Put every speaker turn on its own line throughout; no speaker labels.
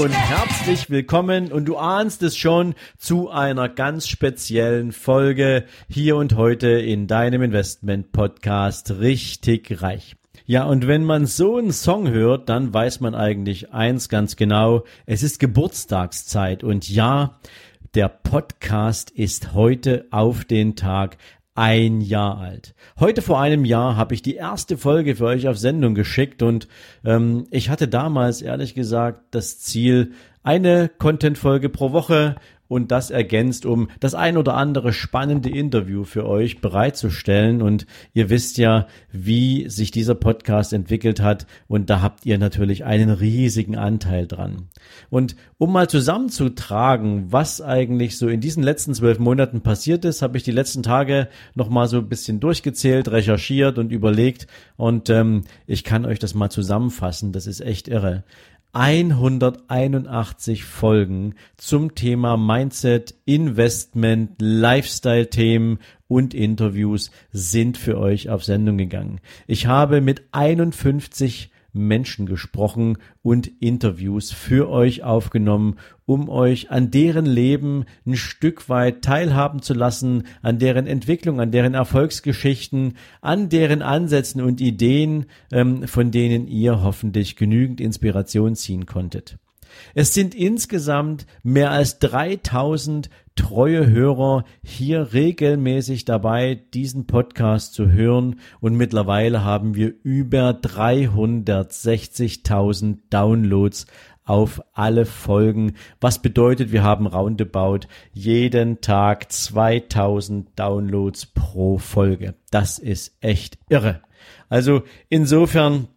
Und herzlich willkommen und du ahnst es schon zu einer ganz speziellen Folge hier und heute in deinem Investment Podcast richtig reich. Ja, und wenn man so einen Song hört, dann weiß man eigentlich eins ganz genau. Es ist Geburtstagszeit und ja, der Podcast ist heute auf den Tag ein Jahr alt. Heute vor einem Jahr habe ich die erste Folge für euch auf Sendung geschickt und ähm, ich hatte damals ehrlich gesagt das Ziel, eine Content-Folge pro Woche und das ergänzt, um das ein oder andere spannende Interview für euch bereitzustellen. Und ihr wisst ja, wie sich dieser Podcast entwickelt hat. Und da habt ihr natürlich einen riesigen Anteil dran. Und um mal zusammenzutragen, was eigentlich so in diesen letzten zwölf Monaten passiert ist, habe ich die letzten Tage nochmal so ein bisschen durchgezählt, recherchiert und überlegt. Und ähm, ich kann euch das mal zusammenfassen. Das ist echt irre. 181 Folgen zum Thema Mindset, Investment, Lifestyle-Themen und Interviews sind für euch auf Sendung gegangen. Ich habe mit 51 Menschen gesprochen und Interviews für euch aufgenommen, um euch an deren Leben ein Stück weit teilhaben zu lassen, an deren Entwicklung, an deren Erfolgsgeschichten, an deren Ansätzen und Ideen, ähm, von denen ihr hoffentlich genügend Inspiration ziehen konntet. Es sind insgesamt mehr als 3000 treue Hörer hier regelmäßig dabei, diesen Podcast zu hören und mittlerweile haben wir über 360.000 Downloads auf alle Folgen, was bedeutet, wir haben roundabout jeden Tag 2000 Downloads pro Folge. Das ist echt irre. Also insofern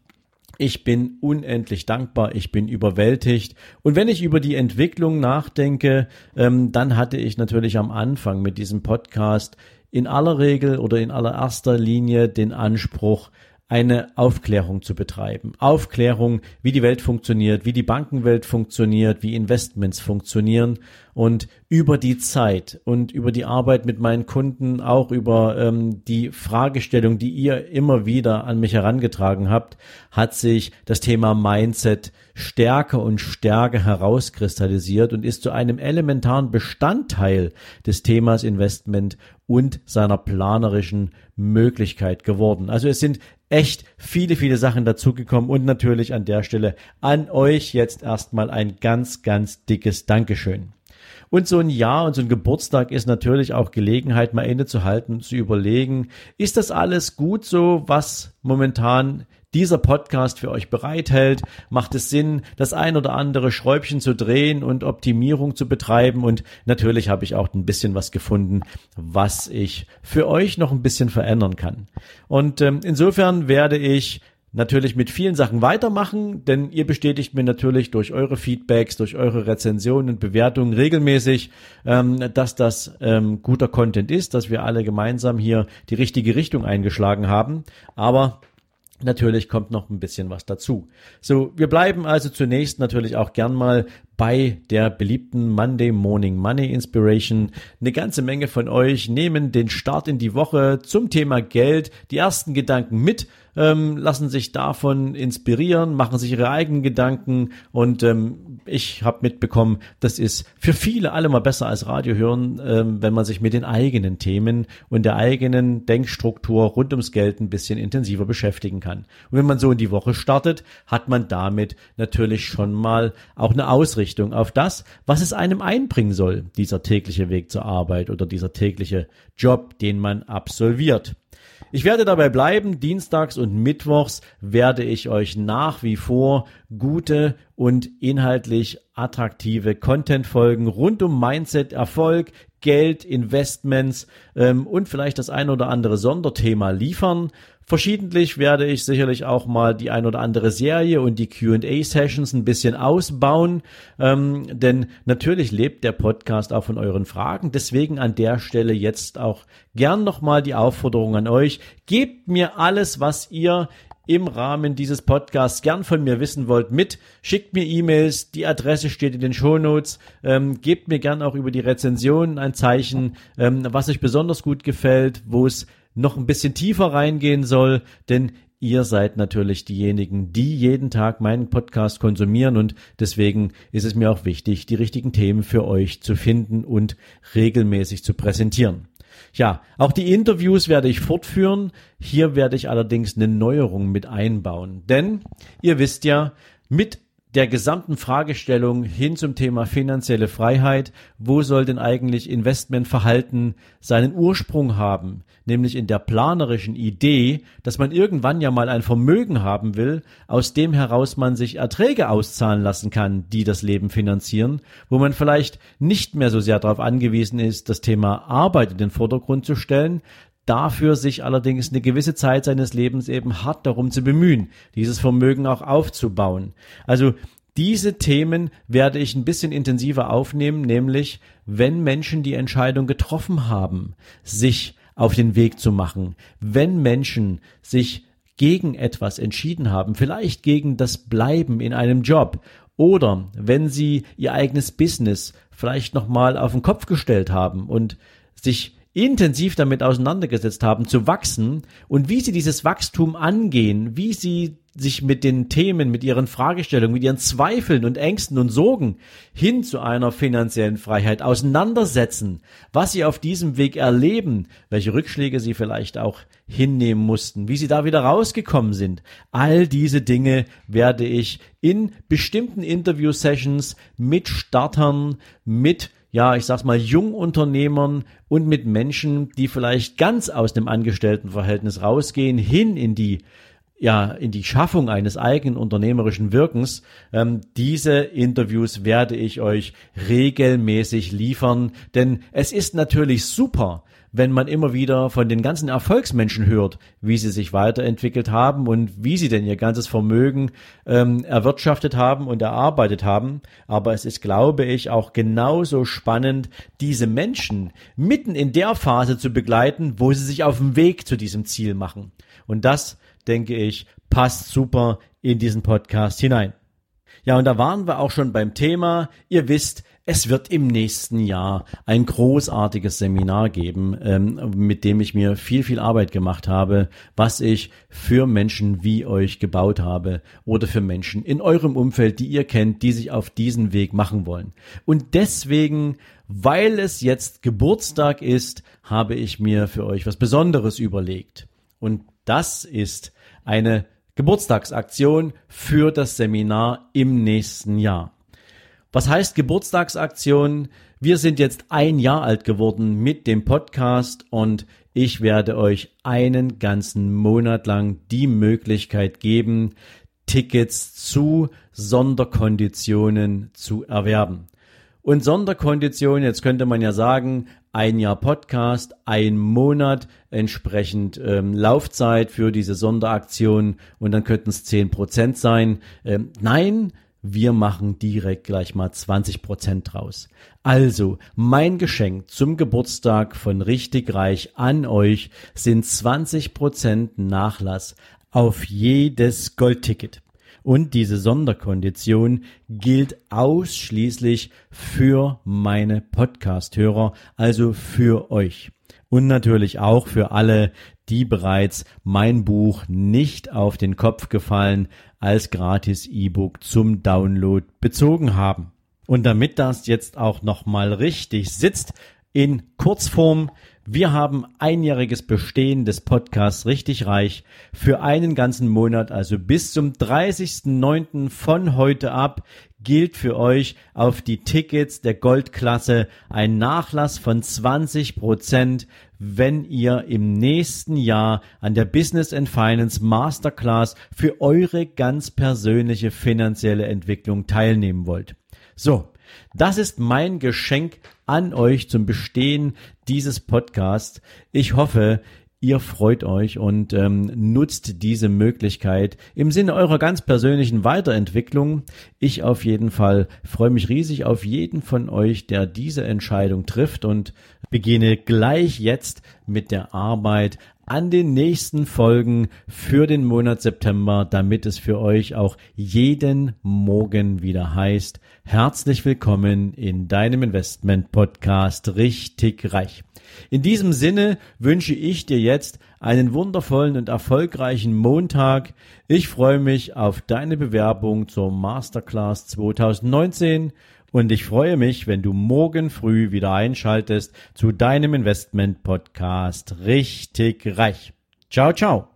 ich bin unendlich dankbar, ich bin überwältigt. Und wenn ich über die Entwicklung nachdenke, ähm, dann hatte ich natürlich am Anfang mit diesem Podcast in aller Regel oder in allererster Linie den Anspruch, eine Aufklärung zu betreiben. Aufklärung, wie die Welt funktioniert, wie die Bankenwelt funktioniert, wie Investments funktionieren und über die Zeit und über die Arbeit mit meinen Kunden, auch über ähm, die Fragestellung, die ihr immer wieder an mich herangetragen habt, hat sich das Thema Mindset stärker und stärker herauskristallisiert und ist zu einem elementaren Bestandteil des Themas Investment und seiner planerischen Möglichkeit geworden. Also es sind echt viele, viele Sachen dazugekommen und natürlich an der Stelle an euch jetzt erstmal ein ganz, ganz dickes Dankeschön. Und so ein Jahr und so ein Geburtstag ist natürlich auch Gelegenheit, mal innezuhalten und zu überlegen, ist das alles gut so, was momentan dieser Podcast für euch bereithält? Macht es Sinn, das ein oder andere Schräubchen zu drehen und Optimierung zu betreiben? Und natürlich habe ich auch ein bisschen was gefunden, was ich für euch noch ein bisschen verändern kann. Und ähm, insofern werde ich natürlich mit vielen Sachen weitermachen, denn ihr bestätigt mir natürlich durch eure Feedbacks, durch eure Rezensionen und Bewertungen regelmäßig, ähm, dass das ähm, guter Content ist, dass wir alle gemeinsam hier die richtige Richtung eingeschlagen haben. Aber Natürlich kommt noch ein bisschen was dazu. So, wir bleiben also zunächst natürlich auch gern mal bei der beliebten Monday Morning Money Inspiration. Eine ganze Menge von euch nehmen den Start in die Woche zum Thema Geld, die ersten Gedanken mit, ähm, lassen sich davon inspirieren, machen sich ihre eigenen Gedanken und ähm, ich habe mitbekommen, das ist für viele alle mal besser als Radio hören, ähm, wenn man sich mit den eigenen Themen und der eigenen Denkstruktur rund ums Geld ein bisschen intensiver beschäftigen kann. Und wenn man so in die Woche startet, hat man damit natürlich schon mal auch eine Ausrichtung auf das, was es einem einbringen soll, dieser tägliche Weg zur Arbeit oder dieser tägliche Job, den man absolviert. Ich werde dabei bleiben. Dienstags und Mittwochs werde ich euch nach wie vor gute und inhaltlich attraktive Content-Folgen rund um Mindset, Erfolg, Geld, Investments ähm, und vielleicht das ein oder andere Sonderthema liefern. Verschiedentlich werde ich sicherlich auch mal die ein oder andere Serie und die QA-Sessions ein bisschen ausbauen, ähm, denn natürlich lebt der Podcast auch von euren Fragen. Deswegen an der Stelle jetzt auch gern nochmal die Aufforderung an euch. Gebt mir alles, was ihr im Rahmen dieses Podcasts gern von mir wissen wollt, mit. Schickt mir E-Mails, die Adresse steht in den Shownotes. Ähm, gebt mir gern auch über die Rezension ein Zeichen, ähm, was euch besonders gut gefällt, wo es noch ein bisschen tiefer reingehen soll, denn ihr seid natürlich diejenigen, die jeden Tag meinen Podcast konsumieren und deswegen ist es mir auch wichtig, die richtigen Themen für euch zu finden und regelmäßig zu präsentieren. Ja, auch die Interviews werde ich fortführen. Hier werde ich allerdings eine Neuerung mit einbauen. Denn ihr wisst ja, mit der gesamten Fragestellung hin zum Thema finanzielle Freiheit, wo soll denn eigentlich Investmentverhalten seinen Ursprung haben, nämlich in der planerischen Idee, dass man irgendwann ja mal ein Vermögen haben will, aus dem heraus man sich Erträge auszahlen lassen kann, die das Leben finanzieren, wo man vielleicht nicht mehr so sehr darauf angewiesen ist, das Thema Arbeit in den Vordergrund zu stellen, dafür sich allerdings eine gewisse Zeit seines Lebens eben hart darum zu bemühen, dieses Vermögen auch aufzubauen. Also diese Themen werde ich ein bisschen intensiver aufnehmen, nämlich wenn Menschen die Entscheidung getroffen haben, sich auf den Weg zu machen, wenn Menschen sich gegen etwas entschieden haben, vielleicht gegen das Bleiben in einem Job oder wenn sie ihr eigenes Business vielleicht nochmal auf den Kopf gestellt haben und sich intensiv damit auseinandergesetzt haben, zu wachsen und wie sie dieses Wachstum angehen, wie sie sich mit den Themen, mit ihren Fragestellungen, mit ihren Zweifeln und Ängsten und Sorgen hin zu einer finanziellen Freiheit auseinandersetzen, was sie auf diesem Weg erleben, welche Rückschläge sie vielleicht auch hinnehmen mussten, wie sie da wieder rausgekommen sind. All diese Dinge werde ich in bestimmten Interview-Sessions mit Startern, mit ja, ich sag's mal, Jungunternehmern und mit Menschen, die vielleicht ganz aus dem Angestelltenverhältnis rausgehen, hin in die ja, in die Schaffung eines eigenen unternehmerischen Wirkens. Ähm, diese Interviews werde ich euch regelmäßig liefern, denn es ist natürlich super, wenn man immer wieder von den ganzen Erfolgsmenschen hört, wie sie sich weiterentwickelt haben und wie sie denn ihr ganzes Vermögen ähm, erwirtschaftet haben und erarbeitet haben. Aber es ist, glaube ich, auch genauso spannend, diese Menschen mitten in der Phase zu begleiten, wo sie sich auf dem Weg zu diesem Ziel machen. Und das, denke ich, passt super in diesen Podcast hinein. Ja, und da waren wir auch schon beim Thema. Ihr wisst, es wird im nächsten Jahr ein großartiges Seminar geben, ähm, mit dem ich mir viel, viel Arbeit gemacht habe, was ich für Menschen wie euch gebaut habe oder für Menschen in eurem Umfeld, die ihr kennt, die sich auf diesen Weg machen wollen. Und deswegen, weil es jetzt Geburtstag ist, habe ich mir für euch was Besonderes überlegt. Und das ist eine Geburtstagsaktion für das Seminar im nächsten Jahr. Was heißt Geburtstagsaktion? Wir sind jetzt ein Jahr alt geworden mit dem Podcast und ich werde euch einen ganzen Monat lang die Möglichkeit geben, Tickets zu Sonderkonditionen zu erwerben. Und Sonderkonditionen, jetzt könnte man ja sagen, ein Jahr Podcast, ein Monat entsprechend ähm, Laufzeit für diese Sonderaktion und dann könnten es zehn Prozent sein. Ähm, nein, wir machen direkt gleich mal 20 Prozent draus. Also, mein Geschenk zum Geburtstag von Richtig Reich an euch sind 20 Prozent Nachlass auf jedes Goldticket. Und diese Sonderkondition gilt ausschließlich für meine Podcast-Hörer, also für euch. Und natürlich auch für alle, die bereits mein Buch nicht auf den Kopf gefallen als gratis E-Book zum Download bezogen haben. Und damit das jetzt auch nochmal richtig sitzt, in Kurzform, wir haben einjähriges Bestehen des Podcasts richtig reich für einen ganzen Monat, also bis zum 30.09. von heute ab gilt für euch auf die Tickets der Goldklasse ein Nachlass von 20 Prozent, wenn ihr im nächsten Jahr an der Business and Finance Masterclass für eure ganz persönliche finanzielle Entwicklung teilnehmen wollt. So, das ist mein Geschenk an euch zum Bestehen dieses Podcasts. Ich hoffe, ihr freut euch und ähm, nutzt diese Möglichkeit im Sinne eurer ganz persönlichen Weiterentwicklung. Ich auf jeden Fall freue mich riesig auf jeden von euch, der diese Entscheidung trifft und beginne gleich jetzt mit der Arbeit an den nächsten Folgen für den Monat September, damit es für euch auch jeden Morgen wieder heißt, herzlich willkommen in deinem Investment Podcast richtig reich. In diesem Sinne wünsche ich dir jetzt einen wundervollen und erfolgreichen Montag. Ich freue mich auf deine Bewerbung zur Masterclass 2019 und ich freue mich, wenn du morgen früh wieder einschaltest zu deinem Investment Podcast richtig reich. Ciao, ciao.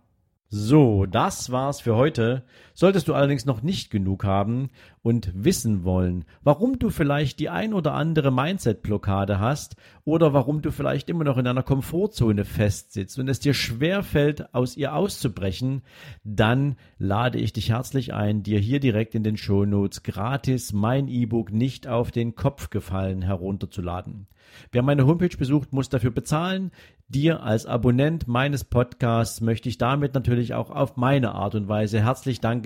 So, das war's für heute. Solltest du allerdings noch nicht genug haben und wissen wollen, warum du vielleicht die ein oder andere Mindset-Blockade hast oder warum du vielleicht immer noch in einer Komfortzone festsitzt und es dir schwerfällt, aus ihr auszubrechen, dann lade ich dich herzlich ein, dir hier direkt in den Shownotes gratis mein E-Book nicht auf den Kopf gefallen herunterzuladen. Wer meine Homepage besucht, muss dafür bezahlen. Dir als Abonnent meines Podcasts möchte ich damit natürlich auch auf meine Art und Weise herzlich